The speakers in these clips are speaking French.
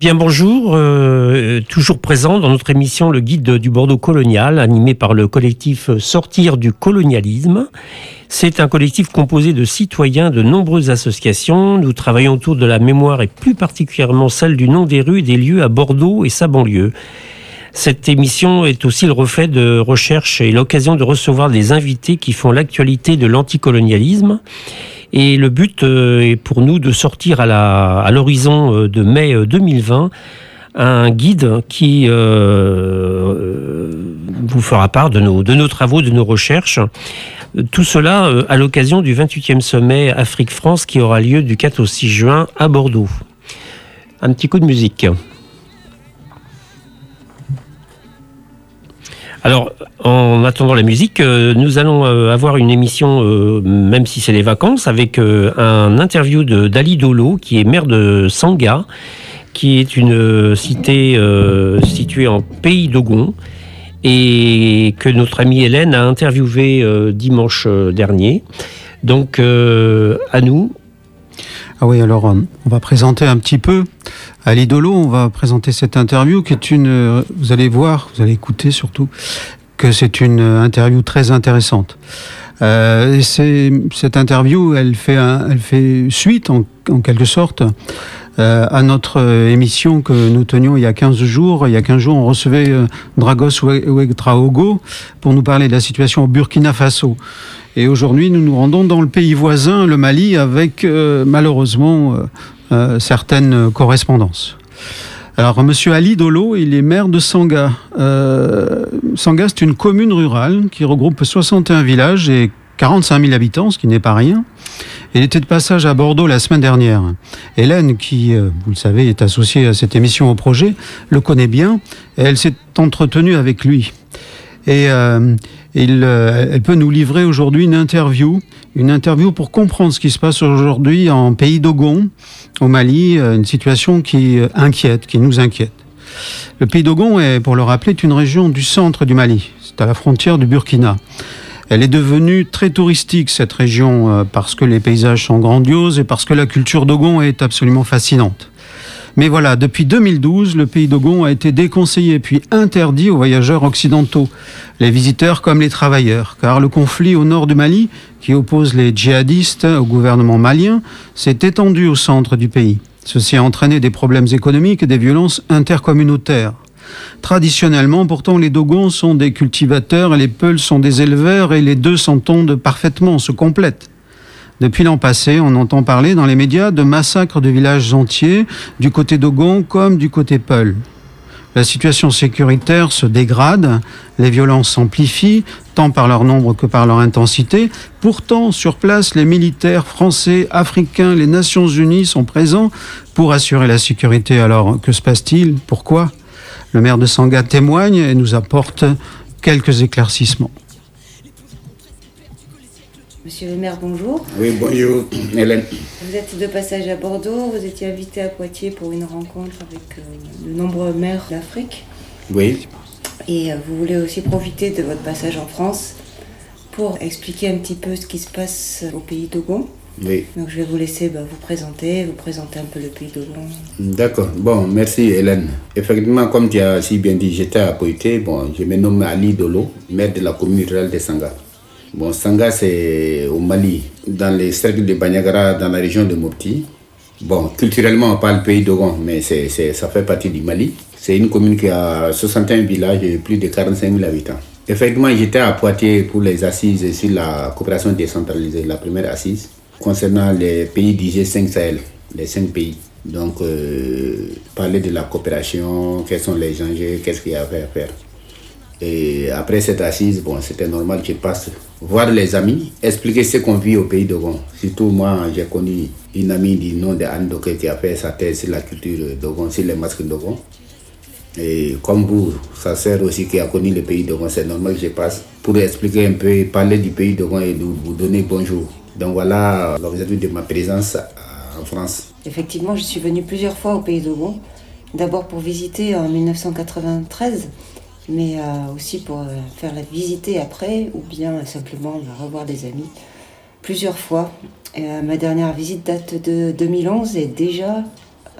Bien bonjour, euh, toujours présent dans notre émission Le Guide du Bordeaux colonial, animé par le collectif Sortir du colonialisme. C'est un collectif composé de citoyens de nombreuses associations. Nous travaillons autour de la mémoire et plus particulièrement celle du nom des rues et des lieux à Bordeaux et sa banlieue. Cette émission est aussi le reflet de recherche et l'occasion de recevoir des invités qui font l'actualité de l'anticolonialisme. Et le but euh, est pour nous de sortir à l'horizon euh, de mai 2020 euh, un guide qui vous fera part de nos travaux, de nos recherches. Tout cela à l'occasion du 28e sommet Afrique-France qui aura lieu du 4 au 6 juin à Bordeaux. Un petit coup de musique. Alors, en attendant la musique, euh, nous allons euh, avoir une émission, euh, même si c'est les vacances, avec un interview de d'Ali Dolo, qui est maire de Sanga, qui est une cité située en Pays d'Ogon, et que notre amie Hélène a interviewé dimanche dernier. Donc, à nous. Ah oui, alors on va présenter un petit peu à l'idolo, on va présenter cette interview qui est une, vous allez voir, vous allez écouter surtout, que c'est une interview très intéressante. Euh, cette interview, elle fait, elle fait suite en, quelque sorte euh, à notre émission que nous tenions il y a 15 jours. Il y a 15 jours, on recevait euh, Dragos Ouedraogo pour nous parler de la situation au Burkina Faso. Et aujourd'hui, nous nous rendons dans le pays voisin, le Mali, avec euh, malheureusement euh, certaines correspondances. Alors, Monsieur Ali Dolo, il est maire de Sanga. Euh, Sanga, c'est une commune rurale qui regroupe 61 villages et 45 000 habitants, ce qui n'est pas rien. Il était de passage à Bordeaux la semaine dernière. Hélène, qui, euh, vous le savez, est associée à cette émission au projet, le connaît bien. Et elle s'est entretenue avec lui. Et il, elle peut nous livrer aujourd'hui une interview, une interview pour comprendre ce qui se passe aujourd'hui en pays d'Ogon, au Mali, euh, une situation qui euh, inquiète, qui nous inquiète. Le pays d'Ogon est, pour le rappeler, une région du centre du Mali. C'est à la frontière du Burkina. Elle est devenue très touristique, cette région, euh, parce que les paysages sont grandioses et parce que la culture d'Ogon est absolument fascinante. Mais voilà, depuis 2012, le pays d'Ogon a été déconseillé puis interdit aux voyageurs occidentaux, les visiteurs comme les travailleurs, car le conflit au nord du Mali, qui oppose les djihadistes au gouvernement malien, s'est étendu au centre du pays. Ceci a entraîné des problèmes économiques et des violences intercommunautaires. Traditionnellement, pourtant, les Dogons sont des cultivateurs et les Peuls sont des éleveurs et les deux s'entendent parfaitement, se complètent. Depuis l'an passé, on entend parler dans les médias de massacres de villages entiers, du côté d'Ogon comme du côté Peul. La situation sécuritaire se dégrade, les violences s'amplifient, tant par leur nombre que par leur intensité. Pourtant, sur place, les militaires français, africains, les Nations Unies sont présents pour assurer la sécurité. Alors, que se passe-t-il? Pourquoi? Le maire de Sanga témoigne et nous apporte quelques éclaircissements. Monsieur le maire, bonjour. Oui, bonjour, Hélène. Vous êtes de passage à Bordeaux, vous étiez invité à Poitiers pour une rencontre avec euh, de nombreux maires d'Afrique. Oui. Et euh, vous voulez aussi profiter de votre passage en France pour expliquer un petit peu ce qui se passe au pays d'Ogon. Oui. Donc je vais vous laisser bah, vous présenter, vous présenter un peu le pays d'Ogon. D'accord. Bon, merci Hélène. Effectivement, comme tu as si bien dit, j'étais à Poitiers. Bon, je me nomme Ali Dolo, maire de la commune rurale de Sanga. Bon, Sanga, c'est au Mali, dans les cercles de Banyagara, dans la région de Mopti. Bon, culturellement, on parle pays d'Ogon, mais c'est, ça fait partie du Mali. C'est une commune qui a 61 villages et plus de 45 000 habitants. Effectivement, j'étais à Poitiers pour les assises sur la coopération décentralisée, la première assise, concernant les pays du 5 Sahel, les 5 pays. Donc, euh, parler de la coopération, quels sont les enjeux, qu'est-ce qu'il y a à faire. Et après cette assise, bon, c'était normal que je passe voir les amis, expliquer ce qu'on vit au pays de Gon. Surtout moi, j'ai connu une amie du nom de Anne Doké qui a fait sa thèse sur la culture de Gon, sur les masques de Gon. Et comme vous, sa sœur aussi qui a connu le pays de c'est normal que je passe pour expliquer un peu, parler du pays de et vous donner bonjour. Donc voilà l'objectif de ma présence en France. Effectivement, je suis venue plusieurs fois au pays de Gon. D'abord pour visiter en 1993 mais euh, aussi pour euh, faire la visiter après ou bien simplement revoir des amis plusieurs fois. Euh, ma dernière visite date de 2011 et déjà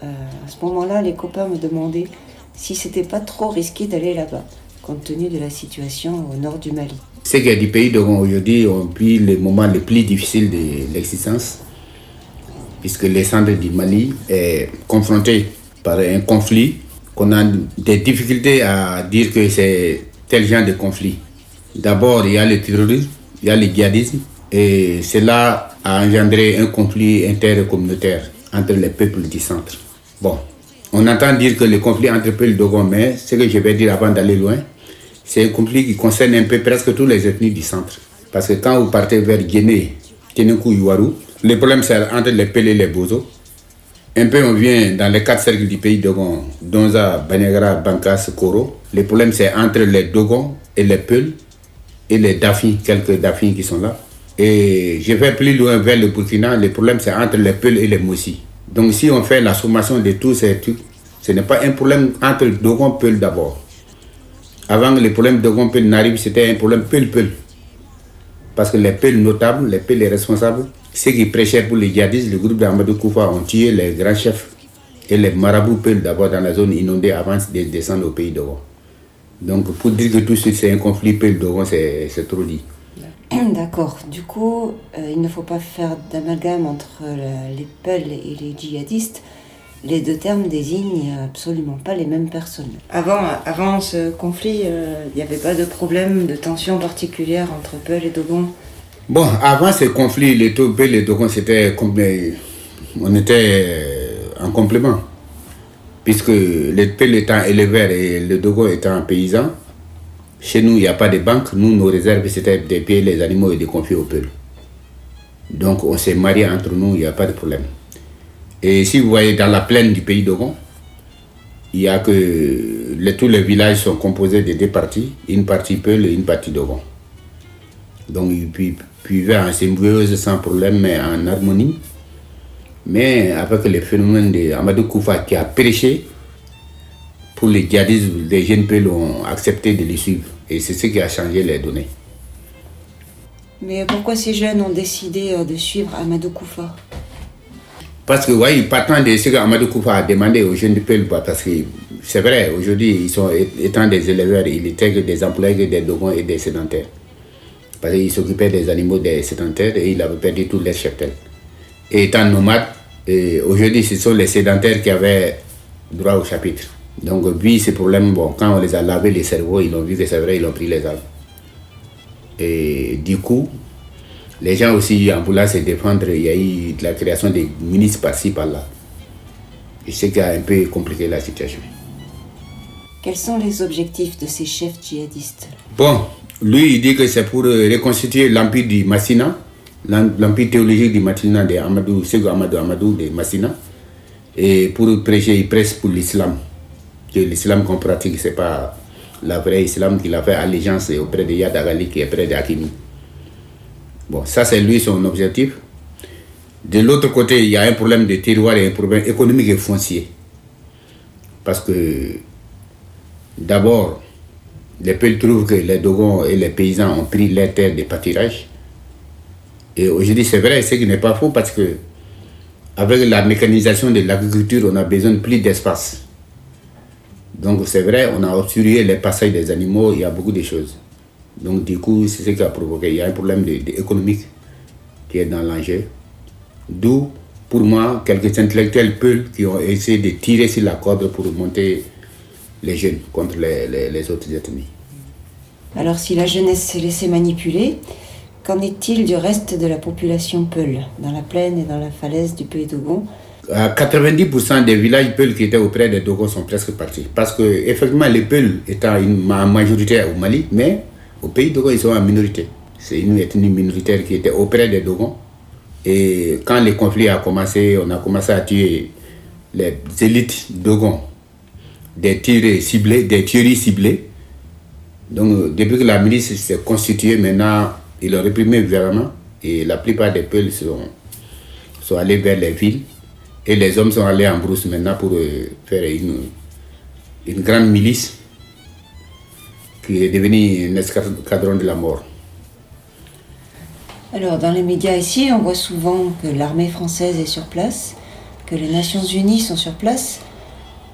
à ce moment-là, les copains me demandaient si c'était pas trop risqué d'aller là-bas, compte tenu de la situation au nord du Mali. Ceux qui du pays de aujourd'hui ont pris les moments les plus difficiles de l'existence, puisque le centre du Mali est confronté par un conflit qu'on a des difficultés à dire que c'est tel genre de conflit. D'abord, il y a le terrorisme, il y a le djihadisme, et cela a engendré un conflit intercommunautaire entre les peuples du centre. Bon, on entend dire que le conflit entre peuples Dogon, mais ce que je vais dire avant d'aller loin, c'est un conflit qui concerne un peu presque tous les ethnies du centre. Parce que quand vous partez vers Guinée, Tenekou, Yuaru, le problème c'est entre les Peuls et les Bozo. Un peu on vient dans les quatre cercles du pays Dogon, Donza, Banyagra, Bankas, Koro. Le problème c'est entre les Dogon et les Peuls et les Dafi, quelques Dafi qui sont là. Et je vais plus loin vers le Burkina, le problème c'est entre les Peuls et les Moussi. Donc si on fait la sommation de tous ces trucs, ce n'est pas un problème entre Dogon et Peul d'abord. Avant le problème Dogon Peul n'arrive, c'était un problème Peul-Peul. Parce que les Peuls notables, les Peuls les responsables, ceux qui prêchaient pour les djihadistes, le groupe d'Amadou Koufa ont tué les grands chefs et les marabouts Peul d'abord dans la zone inondée avant de descendre au pays Dogon. Donc pour dire que tout ça c'est un conflit Peul-Dogon, c'est trop dit. D'accord. Du coup, euh, il ne faut pas faire d'amalgame entre euh, les Peuls et les djihadistes. Les deux termes désignent absolument pas les mêmes personnes. Avant, avant ce conflit, euh, il n'y avait pas de problème de tension particulière entre Peuls et Dogon Bon, avant ce conflit, les Peuls et les Dogon, c'était on était en complément. Puisque les Peuls étant éleveurs et les Dogon étant paysans, chez nous, il n'y a pas de banque. Nous, nos réserves, c'était de payer les animaux et de confier aux peuples. Donc, on s'est marié entre nous, il n'y a pas de problème. Et si vous voyez dans la plaine du pays d'Ogon, il y a que tous les villages sont composés de deux parties, une partie Peul et une partie d'Ogon. Donc, ils vivaient en symbiose sans problème, mais en harmonie. Mais avec le phénomène de Koufa qui a prêché, pour les djihadistes, les jeunes peuples ont accepté de les suivre. Et c'est ce qui a changé les données. Mais pourquoi ces jeunes ont décidé euh, de suivre Amadou Koufa? Parce que, oui, partant de ce qu'Amadou Koufa a demandé aux jeunes peuples, parce que c'est vrai, aujourd'hui, ils sont étant des éleveurs, ils étaient des employés des dogons et des sédentaires. Parce qu'ils s'occupaient des animaux des sédentaires et ils avaient perdu tous les cheptels. Et étant nomades, aujourd'hui, ce sont les sédentaires qui avaient droit au chapitre. Donc, vu ces problèmes, bon, quand on les a lavé les cerveaux, ils ont vu que c'est vrai, ils ont pris les armes. Et du coup, les gens aussi, en voulant se défendre, il y a eu la création des ministres par-ci, par-là. Et c'est qui a un peu compliqué la situation. Quels sont les objectifs de ces chefs djihadistes? Bon, lui, il dit que c'est pour reconstituer l'empire du Massina, l'empire théologique du Massina de Amadou, Sego Amadou Amadou de Massina. Et pour prêcher, il presse pour l'islam que l'islam qu'on pratique, ce n'est pas la vraie islam qu'il a fait allégeance auprès de Yad Agali qui est près d'Akimi. Bon, ça c'est lui son objectif. De l'autre côté, il y a un problème de terroir et un problème économique et foncier. Parce que d'abord, les peuples trouvent que les Dogons et les paysans ont pris les terres de pâturage. Et aujourd'hui, c'est vrai, ce qui n'est pas faux parce que avec la mécanisation de l'agriculture, on a besoin de plus d'espace. Donc c'est vrai, on a obstrué les passages des animaux, il y a beaucoup de choses. Donc du coup, c'est ce qui a provoqué. Il y a un problème économique qui est dans l'enjeu. D'où, pour moi, quelques intellectuels peuls qui ont essayé de tirer sur la corde pour monter les jeunes contre les, autres ethnies. Alors si la jeunesse s'est laissée manipuler, qu'en est-il du reste de la population Peul, dans la plaine et dans la falaise du Pays d'Ogon 90% des villages Peuls qui étaient auprès des Dogons sont presque partis. Parce que, effectivement, les Peuls étant une majorité au Mali, mais au pays Dogon, ils sont en minorité. C'est une ethnie minoritaire qui était auprès des Dogons. Et quand le conflit a commencé, on a commencé à tuer les élites Dogon, des tirs ciblés, des tueries ciblées. Donc, depuis que la milice s'est constituée, maintenant, ils ont réprimé vraiment. Et la plupart des Peuls sont, sont allés vers les villes et les hommes sont allés en brousse maintenant pour euh, faire une, une grande milice qui est devenue un escadron de la mort. Alors, dans les médias ici, on voit souvent que l'armée française est sur place, que les Nations Unies sont sur place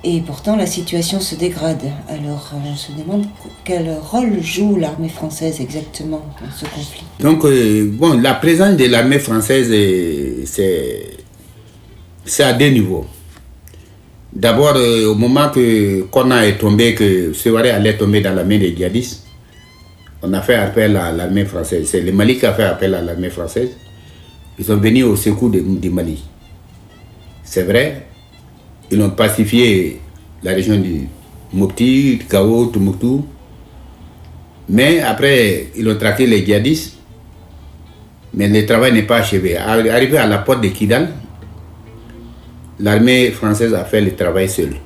et pourtant la situation se dégrade. Alors euh, on se demande quel rôle joue l'armée française exactement dans ce conflit. Donc euh, bon, la présence de l'armée française, c'est à deux niveaux. D'abord, euh, au moment que Kona est tombé, que Seware allait tomber dans la main des djihadistes, on a fait appel à l'armée française. C'est le Mali qui a fait appel à l'armée française. Ils sont venus au secours du Mali. C'est vrai, ils ont pacifié la région du Mopti, Gao, Toumoutou. Mais après, ils ont traqué les djihadistes. Mais le travail n'est pas achevé. Arrivé à la porte de Kidal, l'armée française a fait le travail seule.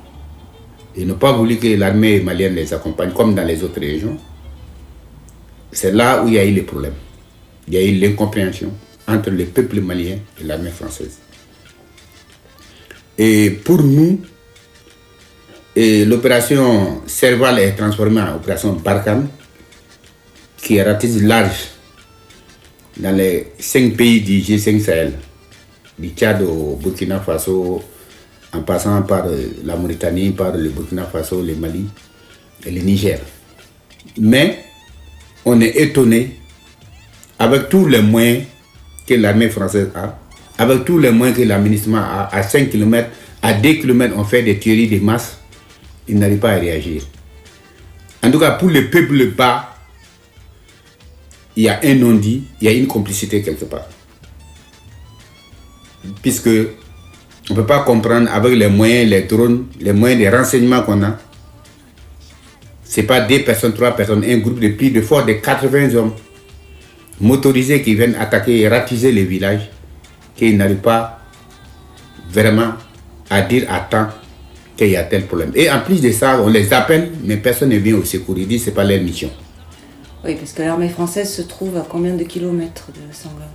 Ils n'ont pas voulu que l'armée malienne les accompagne comme dans les autres régions. C'est là où il y a eu les problèmes. Il y a eu l'incompréhension entre le peuple malien et l'armée française. Et pour nous, l'opération Serval est transformée en opération Barkhane, qui ratisse large dans les cinq pays du G5 Sahel, du Tchad au Burkina Faso, en passant par euh, la Mauritanie, par le Burkina Faso, le Mali et le Niger. Mais on est étonné avec tous les moyens que l'armée française a, avec tous les moyens que l'administration a, à 5 km, à 2 km, on fait des tueries de masse, ils n'arrivent pas à réagir. En tout cas, pour le peuple bas, il y a un non-dit, il y a une complicité quelque part. Puisque on ne peut pas comprendre avec les moyens, les drones, les moyens de renseignement qu'on a. Ce n'est pas deux personnes, trois personnes, un groupe de plus de fort de 80 hommes motorisés qui viennent attaquer et ratisser les villages, qu'ils n'arrivent pas vraiment à dire à temps qu'il y a tel problème. Et en plus de ça, on les appelle, mais personne ne vient au secours. Ils disent que ce n'est pas leur mission. Oui, parce que l'armée française se trouve à combien de kilomètres de Sangha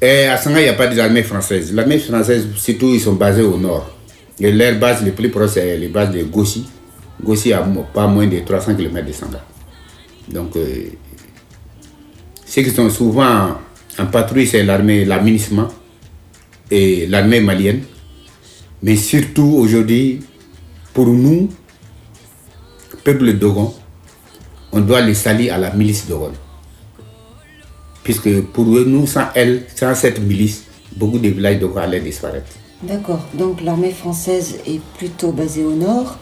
Et à Sangha, il n'y a pas d'armée française. L'armée française, surtout, ils sont basés au nord. Et leur base les plus proches, c'est les bases de Gossi. Gossi a pas moins de 300 km de Sangha. Donc, euh, ceux qui sont souvent en patrouille, c'est l'armée, l'amunissement et l'armée malienne. Mais surtout aujourd'hui, pour nous, peuple Dogon, on doit les salir à la milice Dogon. Puisque pour nous, sans elle, sans cette milice, beaucoup de villages Dogon allaient disparaître. D'accord, donc l'armée française est plutôt basée au nord.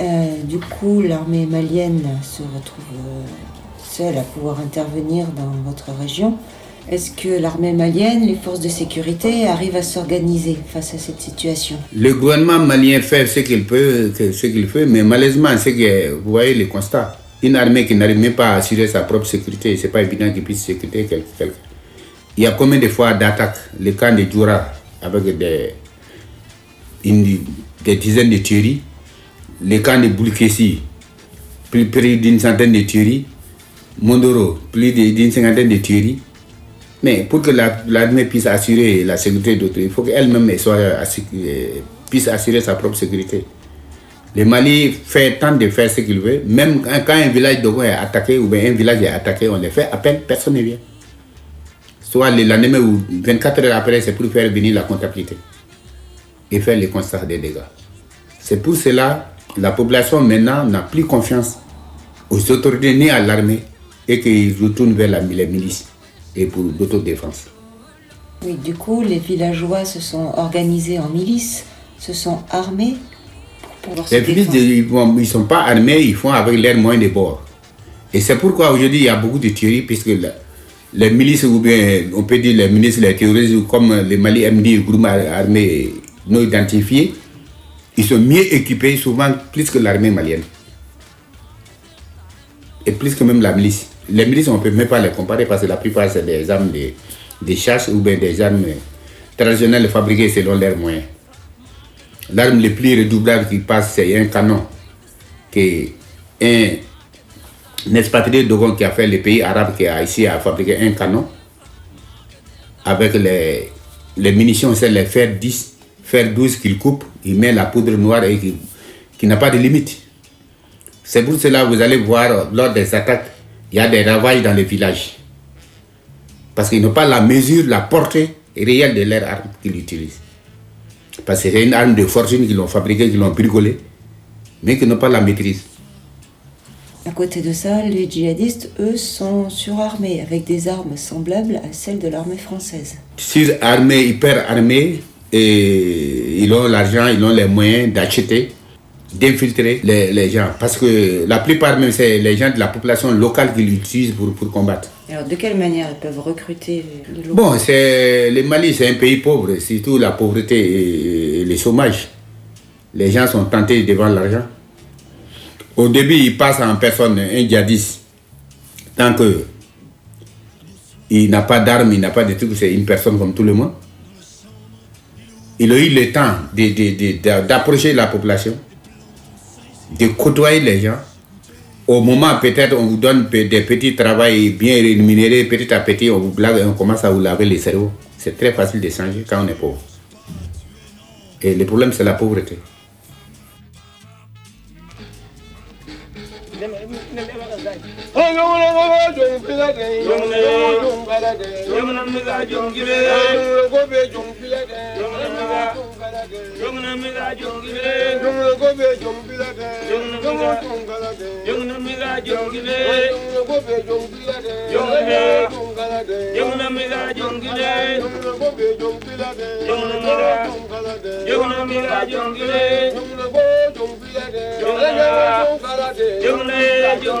Euh, du coup, l'armée malienne se retrouve euh, seule à pouvoir intervenir dans votre région. Est-ce que l'armée malienne, les forces de sécurité arrivent à s'organiser face à cette situation? Le gouvernement malien fait ce qu'il peut, ce qu'il fait, mais malheureusement, c'est que vous voyez le constat. Une armée qui n'arrive même pas à assurer sa propre sécurité, c'est pas évident qu'il puisse sécuriter quel- quelqu'un. Il y a combien de fois d'attaques? Le camp de Djoura, avec des, dizaines de tueries. Le camp de Boulkessi, plus, d'une centaine de tueries. Mondoro, plus d'une cinquantaine de tueries. Mais pour que la- l'armée puisse assurer la sécurité d'autres, il faut qu'elle-même assu- euh, puisse assurer sa propre sécurité. Le Mali fait tant de faire ce qu'il veut. Même quand un village de est attaqué ou bien un village est attaqué, on les fait à peine, personne ne vient. Soit le lendemain ou 24 heures après, c'est pour faire venir la comptabilité et faire le constat des dégâts. C'est pour cela la population maintenant n'a plus confiance aux autorités ni à l'armée et qu'ils retournent vers la, les milices et pour l'autodéfense. Oui, du coup, les villageois se sont organisés en milices, se sont armés pour Les milices, ils ne sont pas armés, ils font avec leurs moyens de bord. Et c'est pourquoi aujourd'hui il y a beaucoup de tueries, puisque la- les milices, ou bien on peut dire les milices, les terroristes, comme les Mali MD, groupes armés non identifiés, ils sont mieux équipés, souvent plus que l'armée malienne. Et plus que même la milice. Les milices, on ne peut même pas les comparer parce que la plupart, c'est des armes de, de chasse ou bien des armes traditionnelles fabriquées selon leurs moyens. L'arme le plus redoublable qui passe, c'est un canon que un, un expatrié Dogon qui a fait le pays arabe qui a réussi à fabriquer un canon avec les, les munitions, c'est les fer 10, fer 12 qu'il coupe, il met la poudre noire et qui, n'a pas de limite. C'est pour cela que vous allez voir lors des attaques, il y a des ravages dans les villages. Parce qu'ils n'ont pas la mesure, la portée réelle de leurs armes qu'ils utilisent. Parce que c'est une arme de fortune qu'ils l'ont fabriquée, qu'ils l'ont bricolée, mais qui n'ont pas la maîtrise. À côté de ça, les djihadistes, eux, sont surarmés avec des armes semblables à celles de l'armée française. Surarmés, hyper armés, et ils ont l'argent, ils ont les moyens d'acheter, d'infiltrer les, les, gens. Parce que la plupart, même, c'est les gens de la population locale qui l'utilisent pour, pour combattre. Alors, de quelle manière ils peuvent recruter les Bon, c'est, le Mali, c'est un pays pauvre, surtout la pauvreté et, et le chômage. Les gens sont tentés devant l'argent. Au début, ils passent en personne, un djihadiste. Tant que il n'a pas d'armes, il n'a pas de trucs, c'est une personne comme tout le monde. Il a eu le temps de- de- de- d'approcher la population, de côtoyer les gens. Au moment, peut-être, on vous donne des petits travails bien rémunérés, petit à petit, on vous blague et on commence à vous laver les cerveaux. C'est très facile de changer quand on est pauvre. Et le problème, c'est la pauvreté. jong fila den yomne jong fala den yomne mi da jong gibe ko be jong fila den yomne mi da jong fala den yomne mi da jong gibe ko be jong fila den yomne mi da jong fala den yomne mi da jong gibe ko be jong fila den yomne mi da jong fala den yomne mi da jong gibe ko be jong fila den yomne mi da jong fala den yomne mi da jong gibe ko jong fila den yomne mi da jong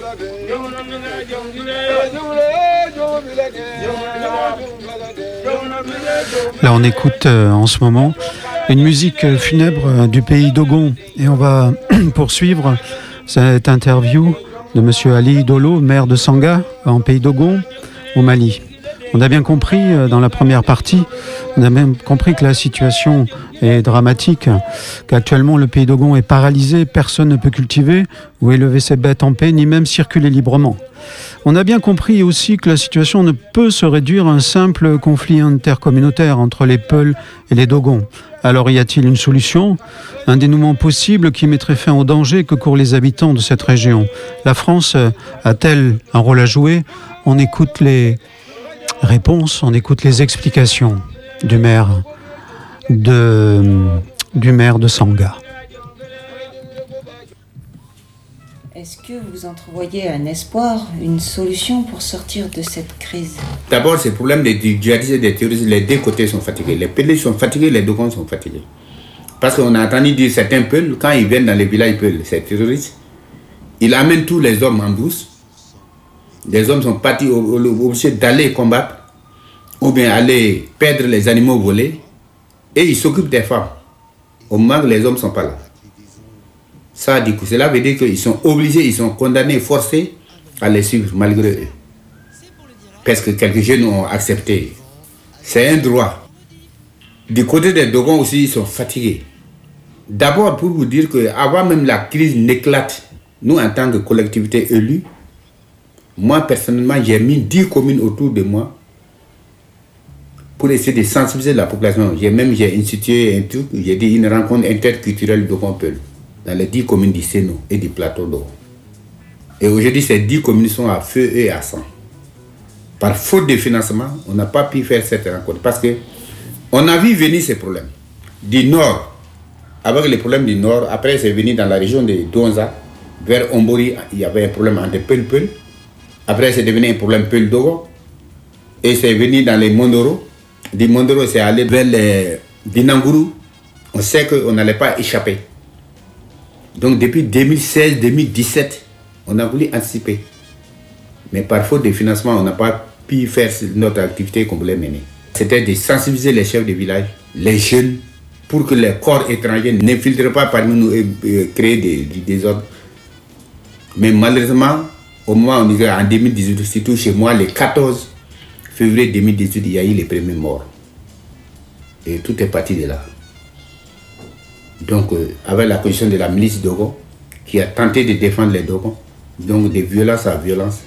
Là, on écoute euh, en ce moment une musique euh, funèbre euh, du pays d'Ogon. Et on va poursuivre cette interview de Monsieur Ali Dolo, maire de Sanga, en pays d'Ogon, au Mali. On a bien compris euh, dans la première partie, on a même compris que la situation est dramatique, qu'actuellement le pays d'Ogon est paralysé, personne ne peut cultiver ou élever ses bêtes en paix, ni même circuler librement. On a bien compris aussi que la situation ne peut se réduire à un simple conflit intercommunautaire entre les Peuls et les Dogons. Alors y a-t-il une solution? Un dénouement possible qui mettrait fin au danger que courent les habitants de cette région La France a-t-elle un rôle à jouer? On écoute les réponses, on écoute les explications du maire de, du maire de Sanga. Est-ce que vous entrevoyez un espoir, une solution pour sortir de cette crise? D'abord, c'est le problème des djihadistes et des terroristes. Les deux côtés sont fatigués. Les Pelés sont fatigués, les Dogons sont fatigués. Parce qu'on a entendu dire certains Peuls, quand ils viennent dans les villages Peuls, ces terroristes, ils amènent tous les hommes en douce. Les hommes sont partis obligés d'aller combattre ou bien aller perdre les animaux volés et ils s'occupent des femmes. Au moment où les hommes ne sont pas là. Ça, du coup, cela veut dire qu'ils sont obligés, ils sont condamnés, forcés à les suivre malgré eux parce que quelques jeunes ont accepté. C'est un droit. Du côté des Dogons aussi, ils sont fatigués. D'abord, pour vous dire que avant même la crise n'éclate, nous, en tant que collectivité élue, moi, personnellement, j'ai mis 10 communes autour de moi pour essayer de sensibiliser la population. J'ai même j'ai institué un truc, j'ai dit une rencontre interculturelle de Peul dans les 10 communes du Sénou et du plateau d'eau. Et aujourd'hui, ces 10 communes sont à feu et à sang par faute de financement, on n'a pas pu faire cette rencontre parce que on a vu venir ces problèmes du nord. Avec les problèmes du nord, après c'est venu dans la région de Donza, vers Ombori, il y avait un problème entre Peul. Après c'est devenu un problème Peul Dogo. Et c'est venu dans les Mondoro. Du Mondoro, c'est allé vers les Dinanguru. On sait qu'on n'allait pas échapper. Donc depuis 2016-2017, on a voulu anticiper. Mais par faute de financement, on n'a pas pu faire notre activité qu'on voulait mener. C'était de sensibiliser les chefs de village, les jeunes, pour que les corps étrangers n'infiltrent pas parmi nous et, et créer des, des désordres. Mais malheureusement, au moment où on disait en 2018, surtout chez moi, le 14 février 2018, il y a eu les premiers morts. Et tout est parti de là. Donc, euh, avec la position de la milice Dogon, qui a tenté de défendre les Dogons, donc de violence à violence,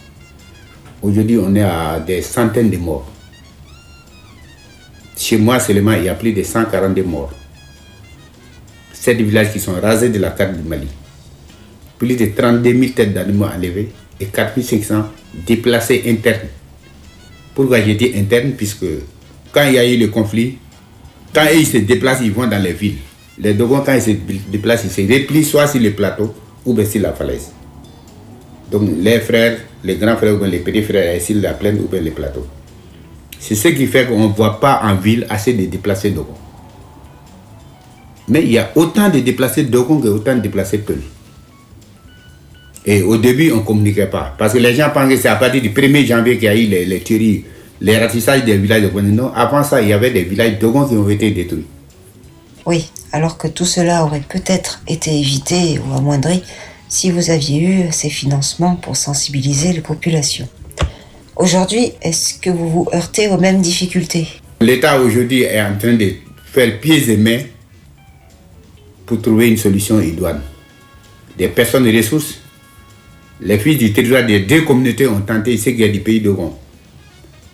aujourd'hui on est à des centaines de morts. Chez moi seulement, il y a plus de 142 morts. Sept villages qui sont rasés de la carte du Mali. Plus de 32 000 têtes d'animaux enlevées et 4 500 déplacés internes. Pourquoi j'ai dit interne Puisque quand il y a eu le conflit, quand ils se déplacent, ils vont dans les villes. Les Dogons, quand ils se déplacent, ils se replient soit sur le plateau ou bien sur la falaise. Donc les frères, les grands frères ou les petits frères, sur la plaine ou bien les plateaux. C'est ce qui fait qu'on ne voit pas en ville assez de déplacés Dogons. Mais il y a autant de déplacés Dogons que autant de déplacés Peuls. Et au début, on ne communiquait pas. Parce que les gens pensaient que c'est à partir du 1er janvier qu'il y a eu les, les tueries, les ratissages des villages de Non, avant ça, il y avait des villages Dogons qui ont été détruits. Oui, alors que tout cela aurait peut-être été évité ou amoindri si vous aviez eu ces financements pour sensibiliser les populations. Aujourd'hui, est-ce que vous vous heurtez aux mêmes difficultés? L'État aujourd'hui est en train de faire pieds et mains pour trouver une solution idoine. Des personnes de ressources, les fils du territoire des deux communautés ont tenté ce qu'il y a du pays de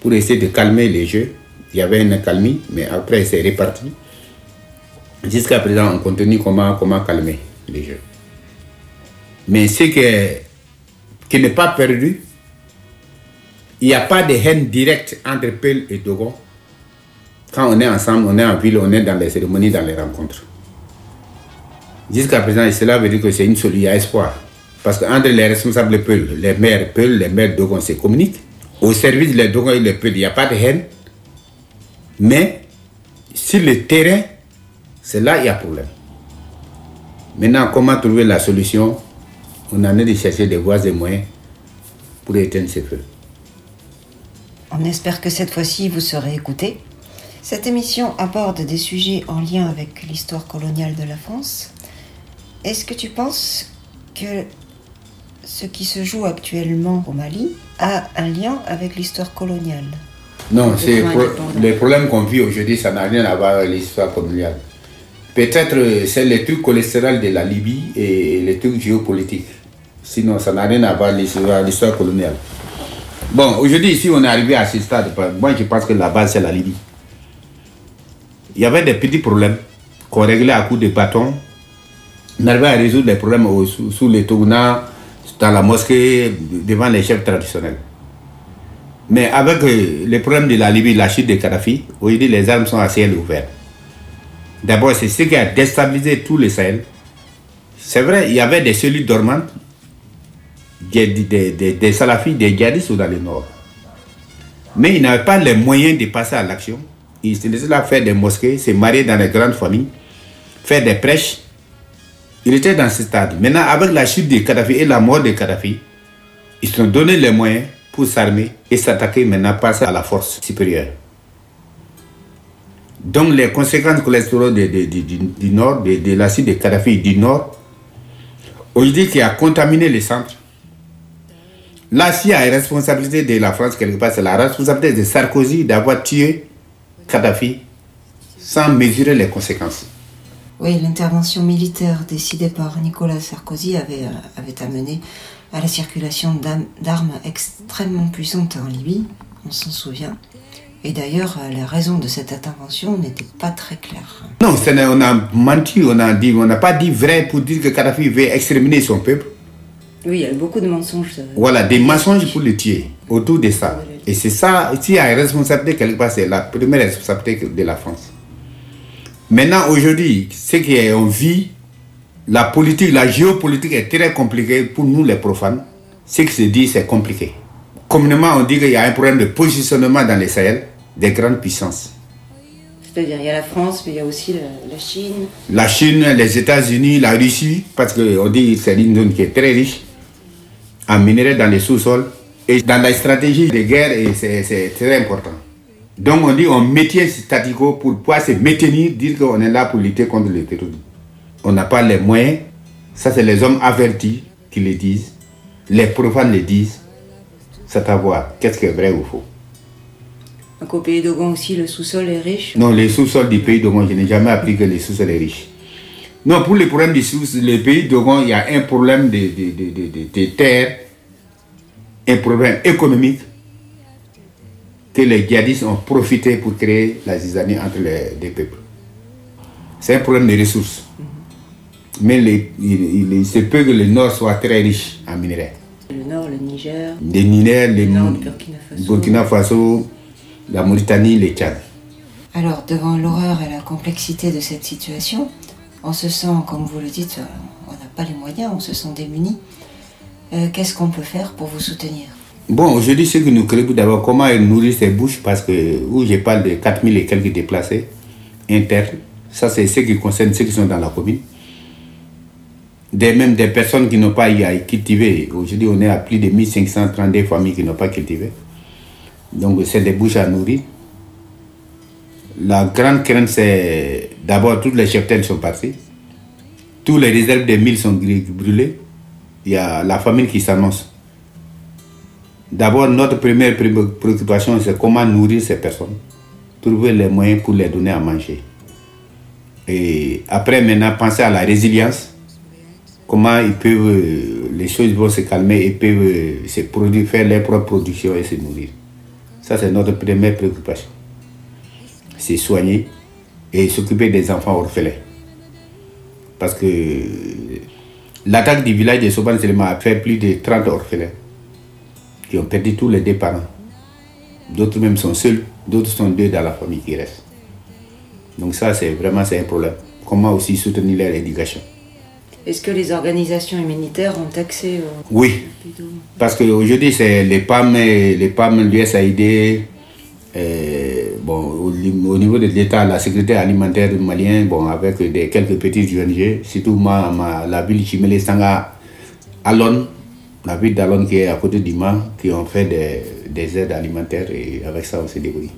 pour essayer de calmer les jeux. Il y avait une accalmie, mais après c'est réparti. Jusqu'à présent, on continue comment, comment calmer les jeux. Mais ce qui n'est pas perdu, il n'y a pas de haine directe entre Peul et Dogon. Quand on est ensemble, on est en ville, on est dans les cérémonies, dans les rencontres. Jusqu'à présent, cela veut dire que c'est une solution, a espoir. Parce qu'entre les responsables Peul, les maires Peul, les maires Dogon se communiquent. Au service des Dogon et les Peul, il n'y a pas de haine. Mais sur le terrain, c'est là qu'il y a problème. Maintenant, comment trouver la solution? On en est de chercher des voies et moyens pour éteindre ces feux. On espère que cette fois-ci vous serez écouté. Cette émission aborde des sujets en lien avec l'histoire coloniale de la France. Est-ce que tu penses que ce qui se joue actuellement au Mali a un lien avec l'histoire coloniale Non, c'est les problèmes qu'on vit aujourd'hui, ça n'a rien à voir avec l'histoire coloniale. Peut-être euh, c'est le truc cholestérol de la Libye et les trucs géopolitiques. Sinon, ça n'a rien à voir avec l'histoire coloniale. Bon, aujourd'hui, ici, on est arrivé à ce stade. Moi, je pense que la base, c'est la Libye. Il y avait des petits problèmes qu'on réglait à coup de bâton. On arrivait à résoudre les problèmes sous, les tournants, dans la mosquée, devant les chefs traditionnels. Mais avec euh, les problèmes de la Libye, la chute de Kadhafi, aujourd'hui, les armes sont à ciel ouvert. D'abord, c'est ce qui a déstabilisé tous les Sahel. C'est vrai, il y avait des cellules dormantes, des, des, des, des salafis, des djihadistes dans le nord. Mais ils n'avaient pas les moyens de passer à l'action. Ils se laissaient là faire des mosquées, se marier dans les grandes familles, faire des prêches. Ils étaient dans ce stade. Maintenant, avec la chute de Kadhafi et la mort de Kadhafi, ils se sont donné les moyens pour s'armer et s'attaquer maintenant, passer à la force supérieure. Donc les conséquences cholestérol du, nord, de, l'acide de Kadhafi du nord, aujourd'hui qui a contaminé les centres. Là, s'il y a une responsabilité de la France quelque part, c'est la responsabilité de Sarkozy d'avoir tué Kadhafi sans mesurer les conséquences. Oui, l'intervention militaire décidée par Nicolas Sarkozy avait, euh, avait amené à la circulation d'armes extrêmement puissantes en Libye, on s'en souvient. Et d'ailleurs, euh, la raison de cette intervention n'était pas très claire. Non, on a menti, on a dit, on n'a pas dit vrai pour dire que Kadhafi veut exterminer son peuple. Oui, il y a beaucoup de mensonges. Euh, voilà, des mensonges pour le tuer autour de ça. Et c'est ça, s'il y a une responsabilité quelque part, c'est la première responsabilité de la France. Maintenant, aujourd'hui, ce qu'on vit, la politique, la géopolitique est très compliquée pour nous les profanes. Ce qui se dit, c'est compliqué. Communément, on dit qu'il y a un problème de positionnement dans les Sahel des grandes puissances. C'est-à-dire, il y a la France, mais il y a aussi la, Chine. La Chine, les États-Unis, la Russie, parce qu'on dit que c'est une zone qui est très riche en minerais dans les sous-sols. Et dans la stratégie de guerre, c'est très important. Donc on dit on maintient statico pour pouvoir se maintenir, dire qu'on est là pour lutter contre le terrorisme. On n'a pas les moyens. Ça, c'est les hommes avertis qui le disent. Les profanes le disent c'est à voir qu'est-ce qui est vrai ou faux. Donc au pays d'Ogon aussi, le sous-sol est riche? Non, les sous-sols du pays d'Ogon, je n'ai jamais appris que les sous-sols sont riches. Non, pour les problèmes du sous le pays d'Ogon, il y a un problème de, de, de, de terre, un problème économique que les djihadistes ont profité pour créer la zizanie entre les deux peuples. C'est un problème de ressources. Mais les, il, il se peut que le Nord soit très riche en minerais. Le Nord, le Niger, Les minéraux, les le Nord, le Burkina Faso. Burkina Faso, la Mauritanie, le Tchad. Alors, devant l'horreur et la complexité de cette situation, on se sent, comme vous le dites, euh, on n'a pas les moyens, on se sent démunis. Euh, Qu'est-ce qu'on peut faire pour vous soutenir? Bon, aujourd'hui, ce que nous craignons d'abord, comment nourrir ces bouches, parce que où je parle de 4000 et quelques déplacés internes, ça c'est ce qui concerne ceux qui sont dans la commune. Des, même des personnes qui n'ont pas à cultiver. Aujourd'hui, on est à plus de 1532 familles qui n'ont pas cultivé. Donc, c'est des bouches à nourrir. La grande crainte, c'est d'abord toutes les cheptels sont partis. Tous les réserves des milles sont brûlées. Il y a la famine qui s'annonce. D'abord, notre première pré- préoccupation, c'est comment nourrir ces personnes. Trouver les moyens pour les donner à manger. Et après, maintenant, penser à la résilience. Comment euh, les choses vont se calmer et peuvent euh, se produire, faire leur propre production et se nourrir. Ça, c'est notre première préoccupation. C'est soigner et s'occuper des enfants orphelins. Parce que l'attaque du village de Soban a fait plus de 30 orphelins qui ont perdu tous les deux parents. D'autres même sont seuls, d'autres sont deux dans la famille qui restent. Donc ça, c'est vraiment c'est un problème. Comment aussi soutenir leur éducation? Est-ce que les organisations humanitaires ont accès au Oui, parce qu'aujourd'hui, c'est les PAM, les PAM, l'USAID, euh, bon, au, niveau de l'État, la sécurité alimentaire malien, bon, avec des, quelques petites ONG, surtout ma, ma- la ville Chimele Sanga, Alon, la ville d'Alon qui est à côté du Mans, qui ont fait des, des aides alimentaires et avec ça, on s'est débrouillé.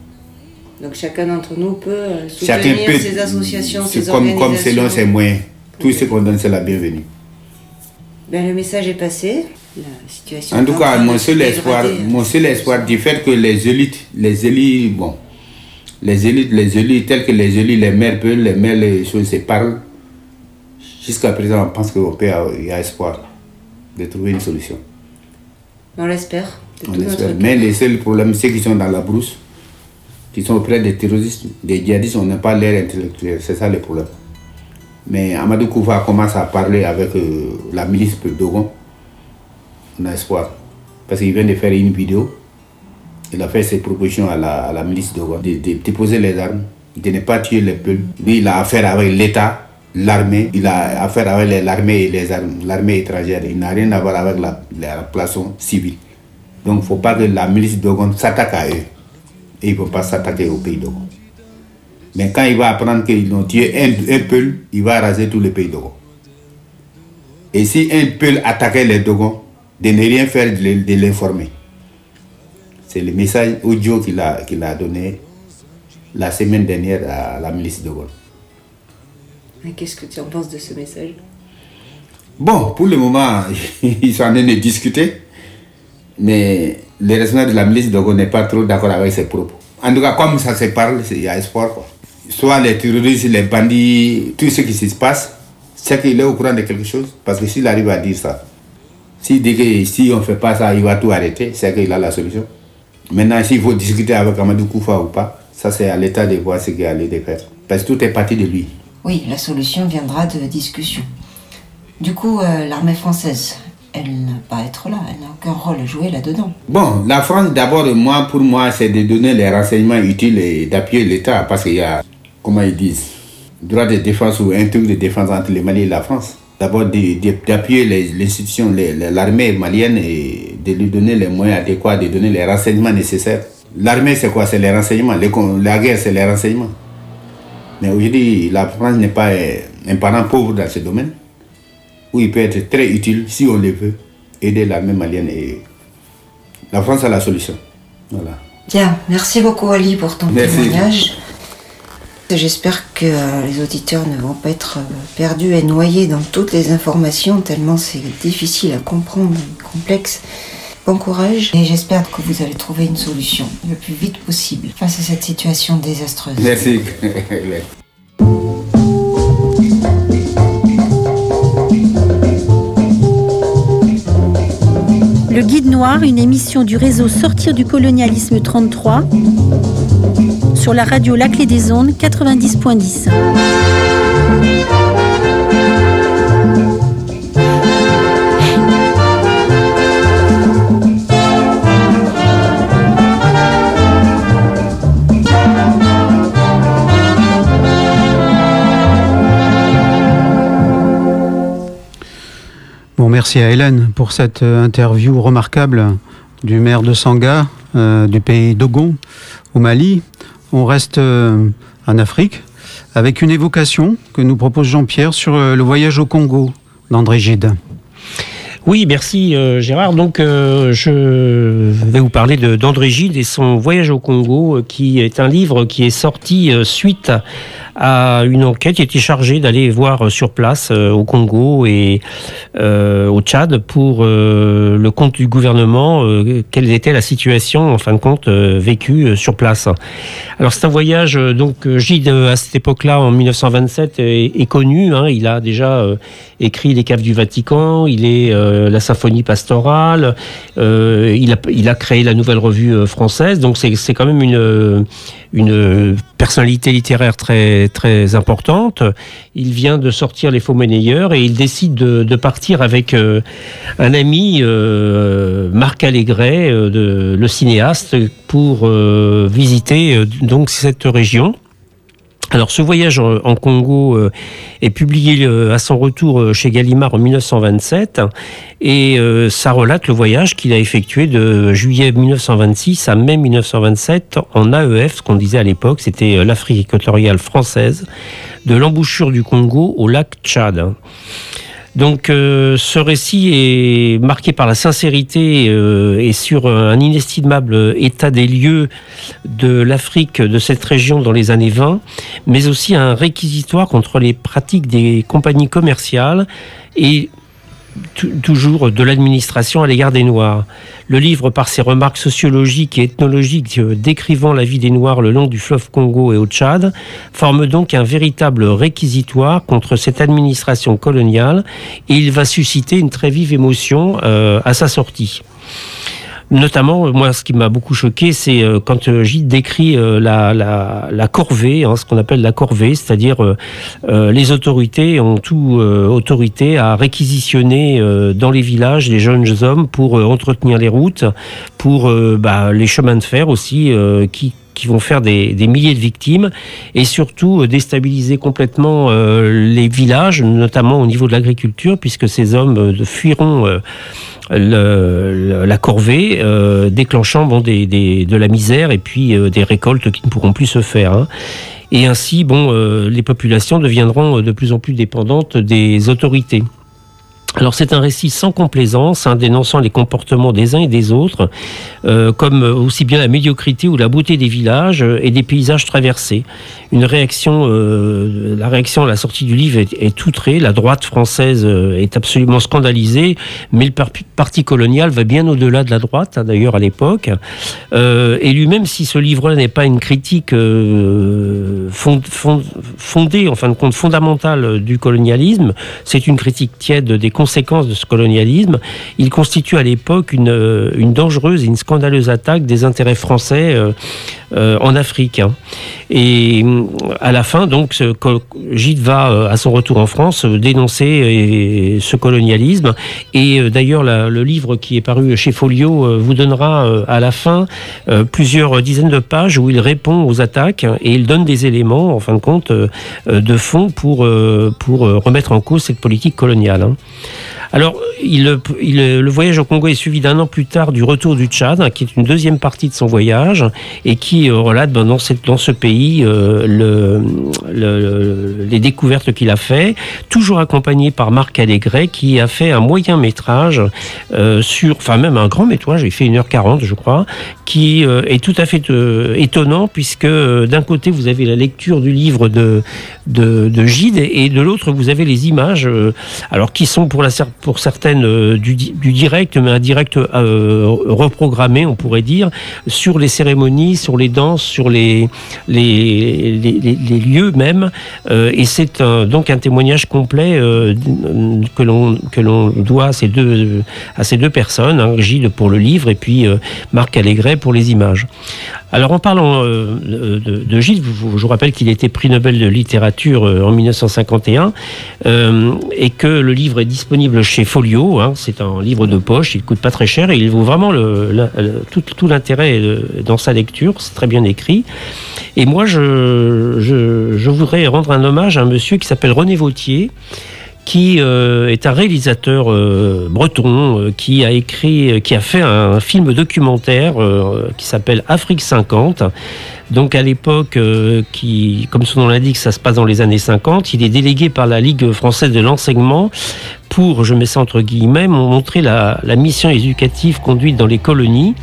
Donc chacun d'entre nous peut euh, Chacun soutenir peut, ces associations, ces comme, organisations. comme selon ses moyens. Tout ce qu'on donne, c'est la bienvenue. Ben, le message est passé. La situation En tout cas, mon seul espoir, mon seul espoir du fait que les élites, les élites, bon, les élites, les élites, tels que les élites, les maires peuvent, les maires, les choses se parlent. Jusqu'à présent, on pense qu'il y a espoir de trouver une solution. On l'espère. de On tout notre espère. cœur. Mais les seuls problèmes, ceux qui sont dans la brousse, qui sont auprès des terroristes, des djihadistes, on n'a pas l'air intellectuel. C'est ça le problème. Mais Amadou Koufa commence à parler avec euh, la milice de Dogon. On a espoir. Parce qu'il vient de faire une vidéo. Il a fait ses propositions à la, à la milice Dogon de, de déposer les armes, de ne pas tuer les peuples. Lui, il a affaire avec l'État, l'armée. Il a affaire avec l'armée et les armes, l'armée étrangère. Il n'a rien à voir avec la, la population civile. Donc, il ne faut pas que la milice Dogon s'attaque à eux. Et il ne faut pas s'attaquer au pays Dogon. Mais quand il va apprendre qu'ils ont tué un, un Peul, il va raser tout le pays Dogon. Et si un Peul attaquait les Dogons, de ne rien faire, de l'informer. C'est le message audio qu'il a, qu'il a donné la semaine dernière à la milice Dogon. Et Qu'est-ce que tu en penses de ce message? Bon, pour le moment, ils sont en train de discuter, mais le responsable de la milice Dogon n'est pas trop d'accord avec ses propos. En tout cas, comme ça se parle, il y a espoir. Soit les terroristes, les bandits, tout ce qui se passe, c'est qu'il est au courant de quelque chose. Parce que s'il arrive à dire ça, s'il dit que si on ne fait pas ça, il va tout arrêter, c'est qu'il a la solution. Maintenant, s'il faut discuter avec Amadou Koufa ou pas, ça c'est à l'État de voir ce qu'il a lieu de faire. Parce que tout est parti de lui. Oui, la solution viendra de discussion. Du coup, euh, l'armée française, elle n'a pas à être là, elle n'a aucun rôle à jouer là-dedans. Bon, la France, d'abord, moi, pour moi, c'est de donner les renseignements utiles et d'appuyer l'État parce qu'il y a, comment ils disent, droit de défense ou un truc de défense entre le Mali et la France. D'abord, d'appuyer les- l'armée malienne et de lui donner les moyens adéquats, de donner les renseignements nécessaires. L'armée, c'est quoi? C'est les renseignements. La guerre, c'est les renseignements. Mais aujourd'hui, la France n'est pas euh, un parent pauvre dans ce domaine, où il peut être très utile, si on le veut, aider l'armée malienne et la France a la solution. Voilà. Bien, merci beaucoup Ali pour ton Merci. témoignage. J'espère que euh, les auditeurs ne vont pas être euh, perdus et noyés dans toutes les informations, tellement c'est difficile à comprendre et complexe. Bon courage et j'espère que vous allez trouver une solution le plus vite possible face à cette situation désastreuse. Merci. Le Guide Noir, une émission du réseau Sortir du colonialisme 33 sur la radio La Clé des Ondes 90.10. merci à Hélène pour cette euh, interview remarquable du maire de Sanga, euh, du pays d'Ogon, au Mali. On reste euh, en Afrique avec une évocation que nous propose Jean-Pierre sur le voyage au Congo d'André Gide. Oui, merci Gérard. Donc, je vais vous parler d'André Gide et son voyage au Congo, qui est un livre qui est sorti suite à une enquête. Il était chargé d'aller voir euh, sur place euh, au Congo et euh, au Tchad pour euh, le compte du gouvernement euh, quelle était la situation en fin de compte vécue sur place. Alors c'est un voyage donc Gide à cette époque-là en 1927 est, est connu. hein. il a déjà écrit les caves du Vatican, il est la symphonie pastorale, il, a, il a créé la nouvelle revue française. Donc c'est quand même une une personnalité littéraire très très importante. Il vient de sortir Les Faux Monnayeurs et il décide de, de partir avec euh, un ami, euh, Marc Allégret, euh, le cinéaste, pour visiter donc cette région. Alors ce voyage en, en Congo euh, est publié euh, à son retour euh, chez Gallimard en 1927 et euh, ça relate le voyage qu'il a effectué de juillet 1926 à mai 1927 en AEF, ce qu'on disait à l'époque, c'était euh, l'Afrique équatoriale française, de l'embouchure du Congo au lac Tchad. Donc euh, ce récit est marqué par la sincérité euh, et sur un inestimable état des lieux de l'Afrique, de cette région dans les années 20, mais aussi un réquisitoire contre les pratiques des compagnies commerciales et toujours de l'administration à l'égard des Noirs. Le livre, par ses remarques sociologiques et ethnologiques euh, décrivant la vie des Noirs le long du fleuve Congo et au Tchad, forme donc un véritable réquisitoire contre cette administration coloniale et il va susciter une très vive émotion euh, à sa sortie. Notamment, euh, moi, ce qui m'a beaucoup choqué, c'est euh, quand euh, Gide décrit la, la, la corvée, hein, ce qu'on appelle la corvée, c'est-à-dire les autorités ont tout autorité à réquisitionner dans les villages les jeunes hommes pour entretenir les routes, pour bah, les chemins de fer aussi, qui qui vont faire des, milliers de victimes et surtout euh, déstabiliser complètement euh, les villages, notamment au niveau de l'agriculture, puisque ces hommes euh, fuiront la corvée, déclenchant bon, de la misère et puis des récoltes qui ne pourront plus se faire. hein. Et ainsi, bon, les populations deviendront de plus en plus dépendantes des autorités. Alors c'est un récit sans complaisance, hein, dénonçant les comportements des uns et des autres, euh, comme aussi bien la médiocrité ou la beauté des villages euh, et des paysages traversés. Une réaction, euh, la réaction à la sortie du livre est, est outrée. La droite française euh, est absolument scandalisée, mais le par- parti colonial va bien au-delà de la droite, hein, d'ailleurs à l'époque. Euh, et lui-même, si ce livre-là n'est pas une critique euh, fond- fond- fondée, en fin de compte fondamentale du colonialisme, c'est une critique tiède des conséquences de ce colonialisme. Il constitue à l'époque une, euh, une dangereuse et une scandaleuse attaque des intérêts français euh, euh, en Afrique. hein. Et à la fin, donc, Gide va, à son retour en France, dénoncer ce colonialisme. Et d'ailleurs, le livre qui est paru chez Folio vous donnera à la fin plusieurs dizaines de pages où il répond aux attaques et il donne des éléments, en fin de compte, de fond pour, pour remettre en cause cette politique coloniale. Alors, le voyage au Congo est suivi d'un an plus tard du retour du Tchad, hein, qui est une deuxième partie de son voyage, et qui euh, relate ben, dans, ce pays euh, le- le- les découvertes qu'il a fait, toujours accompagné par Marc Allégret, qui a fait un moyen métrage euh, sur, enfin même un grand métrage, il fait 1h40 je crois, qui est tout à fait étonnant, puisque d'un côté vous avez la lecture du livre de, de, de Gide, et de l'autre vous avez les images, alors qui sont pour la, cer- pour certaines du, direct, mais un direct reprogrammé, on pourrait dire, sur les cérémonies, sur les danses, sur les, les, les, lieux même. et c'est donc un témoignage complet que l'on que l'on doit à ces deux à ces deux personnes, hein, Gilles pour le livre et puis Marc Allégret pour les images. Alors en parlant de, de, Gilles, je vous rappelle qu'il était prix Nobel de littérature en 1951 et que le livre est disponible chez Folio. Hein, c'est un livre de poche, il coûte pas très cher et il vaut vraiment tout, l'intérêt dans sa lecture. C'est très bien écrit. Et moi, je, je voudrais rendre un hommage à un monsieur qui s'appelle René Vautier qui euh, est un réalisateur euh, breton euh, qui a écrit, qui a fait un film documentaire qui s'appelle Afrique 50. Donc à l'époque, qui, comme son nom l'indique, ça se passe dans les années 50. Il est délégué par la Ligue française de l'enseignement pour, je mets ça entre guillemets, montrer la, la mission éducative conduite dans les colonies.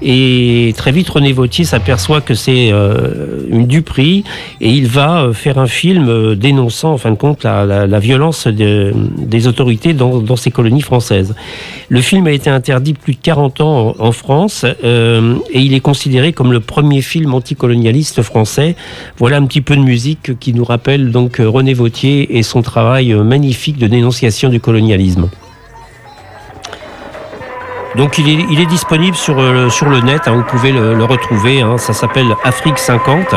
Et très vite, René Vautier s'aperçoit que c'est euh, une duperie et il va euh, faire un film euh, dénonçant, en fin de compte, la, violence des autorités dans, ces colonies françaises. Le film a été interdit plus de 40 ans en, France et il est considéré comme le premier film anticolonialiste français. Voilà un petit peu de musique qui nous rappelle donc René Vautier et son travail magnifique de dénonciation du colonialisme. Donc il est, il est disponible sur, euh, sur le net, hein, vous pouvez le, retrouver, hein. ça s'appelle Afrique 50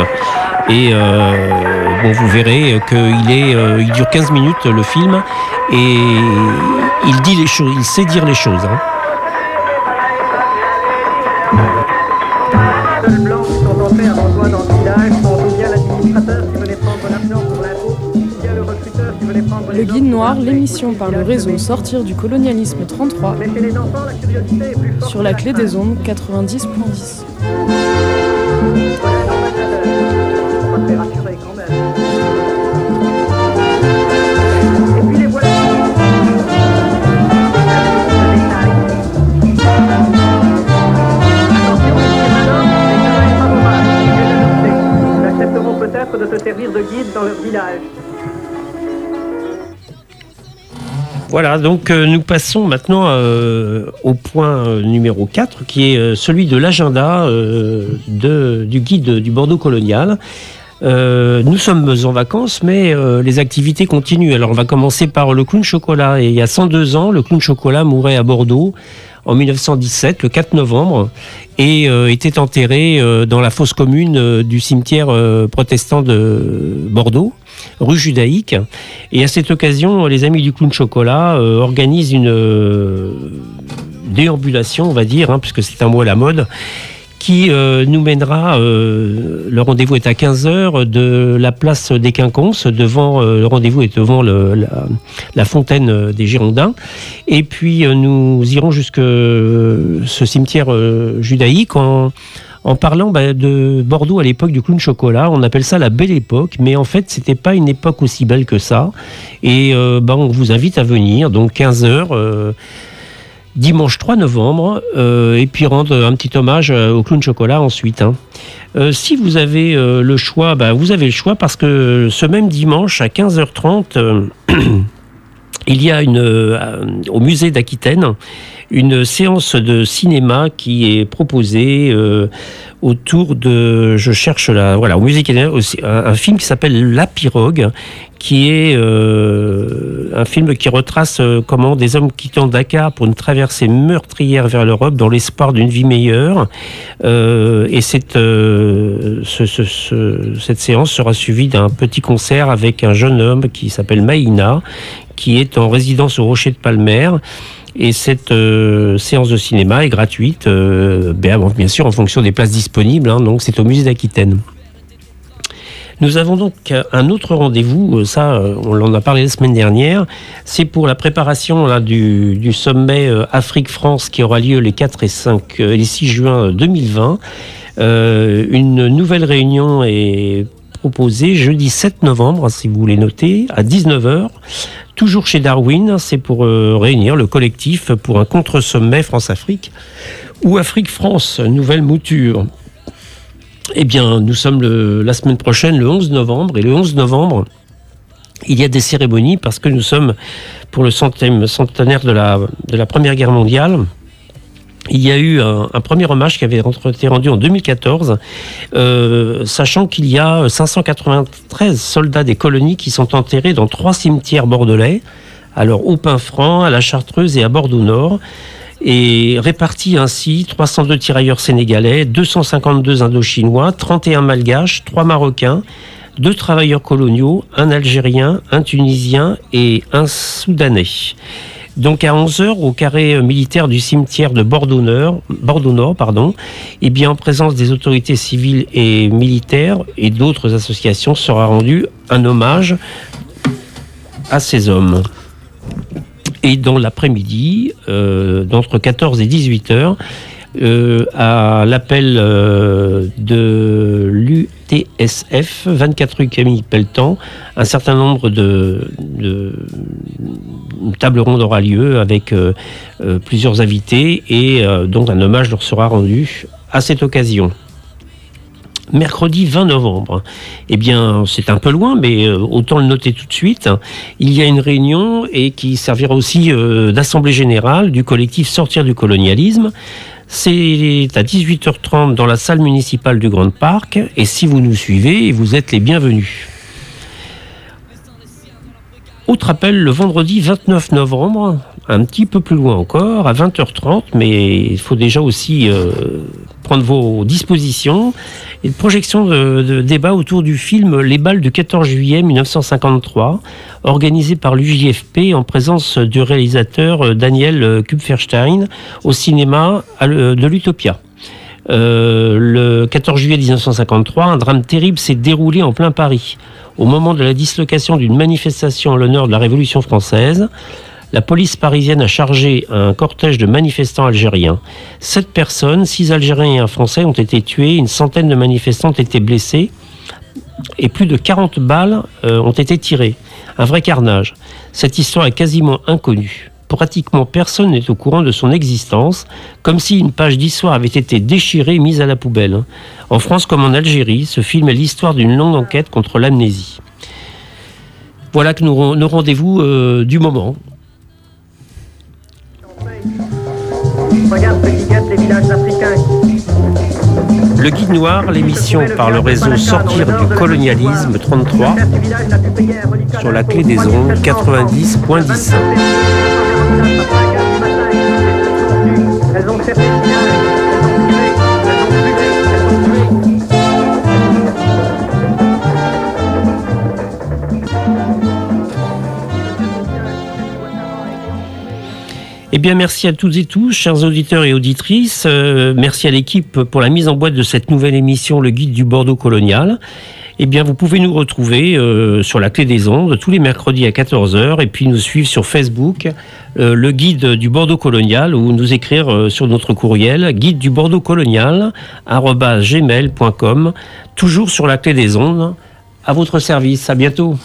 et euh, bon, vous verrez qu'il est, euh, il dure 15 minutes le film et il dit les choses, il sait dire les choses. Hein. Guide Noir, l'émission par le réseau Sortir du colonialisme 33 sur la clé des ondes 90.10. peut-être de se servir de guide dans leur village. Voilà, donc euh, nous passons maintenant euh, au point euh, numéro 4, qui est celui de l'agenda du guide du Bordeaux colonial. nous sommes en vacances, mais les activités continuent. Alors on va commencer par le clown chocolat. Et il y a 102 ans, le clown chocolat mourait à Bordeaux en 1917, le 4 novembre, et était enterré dans la fosse commune du cimetière protestant de Bordeaux rue Judaïque. Et à cette occasion, les amis du clown chocolat euh, organisent une euh, déambulation, on va dire, hein, puisque c'est un mot à la mode, qui euh, nous mènera, le rendez-vous est à 15h, de la place des Quinconces, devant, le rendez-vous est devant la, fontaine des Girondins, et puis nous irons jusque ce cimetière judaïque en en parlant bah, de Bordeaux à l'époque du clown chocolat. On appelle ça la belle époque, mais en fait, c'était pas une époque aussi belle que ça. Et euh, bah, on vous invite à venir, donc 15 h euh, dimanche 3 novembre, euh, et puis rendre un petit hommage au clown chocolat ensuite. Hein. si vous avez le choix, bah, vous avez le choix parce que ce même dimanche à 15h30, il y a une, au musée d'Aquitaine une séance de cinéma qui est proposée euh, autour de, je cherche la, voilà, au musée un, un film qui s'appelle La Pirogue, qui est euh, un film qui retrace euh, comment des hommes quittant Dakar pour une traversée meurtrière vers l'Europe dans l'espoir d'une vie meilleure. et cette, ce, ce, cette séance sera suivie d'un petit concert avec un jeune homme qui s'appelle Maïna, qui est en résidence au Rocher de Palmer et cette euh, séance de cinéma est gratuite, euh, ben, bien sûr en fonction des places disponibles. Hein, donc c'est au musée d'Aquitaine. Nous avons donc un autre rendez-vous, euh, ça on en a parlé la semaine dernière, c'est pour la préparation là, du, sommet Afrique-France qui aura lieu les 4 et 5 et les 6 juin 2020. une nouvelle réunion est proposée jeudi 7 novembre, si vous voulez noter, à 19h toujours chez Darwin, c'est pour euh, réunir le collectif pour un contre-sommet France-Afrique ou Afrique-France, nouvelle mouture. Eh bien, nous sommes la semaine prochaine, le 11 novembre, et le 11 novembre, il y a des cérémonies parce que nous sommes pour le centenaire de la Première Guerre mondiale. Il y a eu un, premier hommage qui avait été rendu en 2014, euh, sachant qu'il y a 593 soldats des colonies qui sont enterrés dans trois cimetières bordelais, alors au Pin-Franc, à la Chartreuse et à Bordeaux-Nord et répartis ainsi 302 tirailleurs sénégalais, 252 indochinois, 31 malgaches, 3 marocains, deux travailleurs coloniaux, un Algérien, un Tunisien et un Soudanais. Donc à 11h, au carré militaire du cimetière de Bordeaux-Nord, Bordeaux -Nord, et bien en présence des autorités civiles et militaires et d'autres associations, sera rendu un hommage à ces hommes. Et dans l'après-midi, euh, d'entre 14 et 18 heures, euh, à l'appel euh, de l'UTSF, 24 rue Camille Pelletan, un certain nombre de, de une table ronde aura lieu avec euh, plusieurs invités et donc un hommage leur sera rendu à cette occasion mercredi 20 novembre. Eh bien, c'est un peu loin, mais autant le noter tout de suite. Il y a une réunion et qui servira aussi d'assemblée générale du collectif Sortir du colonialisme. C'est à 18h30 dans la salle municipale du Grand Parc. Et si vous nous suivez, vous êtes les bienvenus. Autre appel le vendredi 29 novembre, un petit peu plus loin encore, à 20h30, mais il faut déjà aussi euh, prendre vos dispositions. Une projection de, débat autour du film Les balles du 14 juillet 1953, organisé par l'UJFP en présence du réalisateur euh, Daniel euh, Kupferstein au cinéma de l'Utopia. le 14 juillet 1953, un drame terrible s'est déroulé en plein Paris. Au moment de la dislocation d'une manifestation en l'honneur de la Révolution française, la police parisienne a chargé un cortège de manifestants algériens. Sept personnes, six Algériens et un Français, ont été tués, une centaine de manifestants ont été blessés et plus de 40 balles euh, ont été tirées. Un vrai carnage. Cette histoire est quasiment inconnue. Pratiquement personne n'est au courant de son existence, comme si une page d'histoire avait été déchirée et mise à la poubelle. En France comme en Algérie, ce film est l'histoire d'une longue enquête contre l'amnésie. Voilà que nous, nos rendez-vous euh, du moment. Le Guide Noir, l'émission par le réseau Sortir du colonialisme 33 sur la clé des ondes 90.10. Eh bien, merci à toutes et tous, chers auditeurs et auditrices. Euh, merci à l'équipe pour la mise en boîte de cette nouvelle émission, le guide du Bordeaux colonial. Eh bien, vous pouvez nous retrouver euh, sur la clé des ondes tous les mercredis à 14h et puis nous suivre sur Facebook, euh, le guide du Bordeaux colonial ou nous écrire sur notre courriel guide du Bordeaux colonial gmail.com, toujours sur la clé des ondes. À votre service. À bientôt.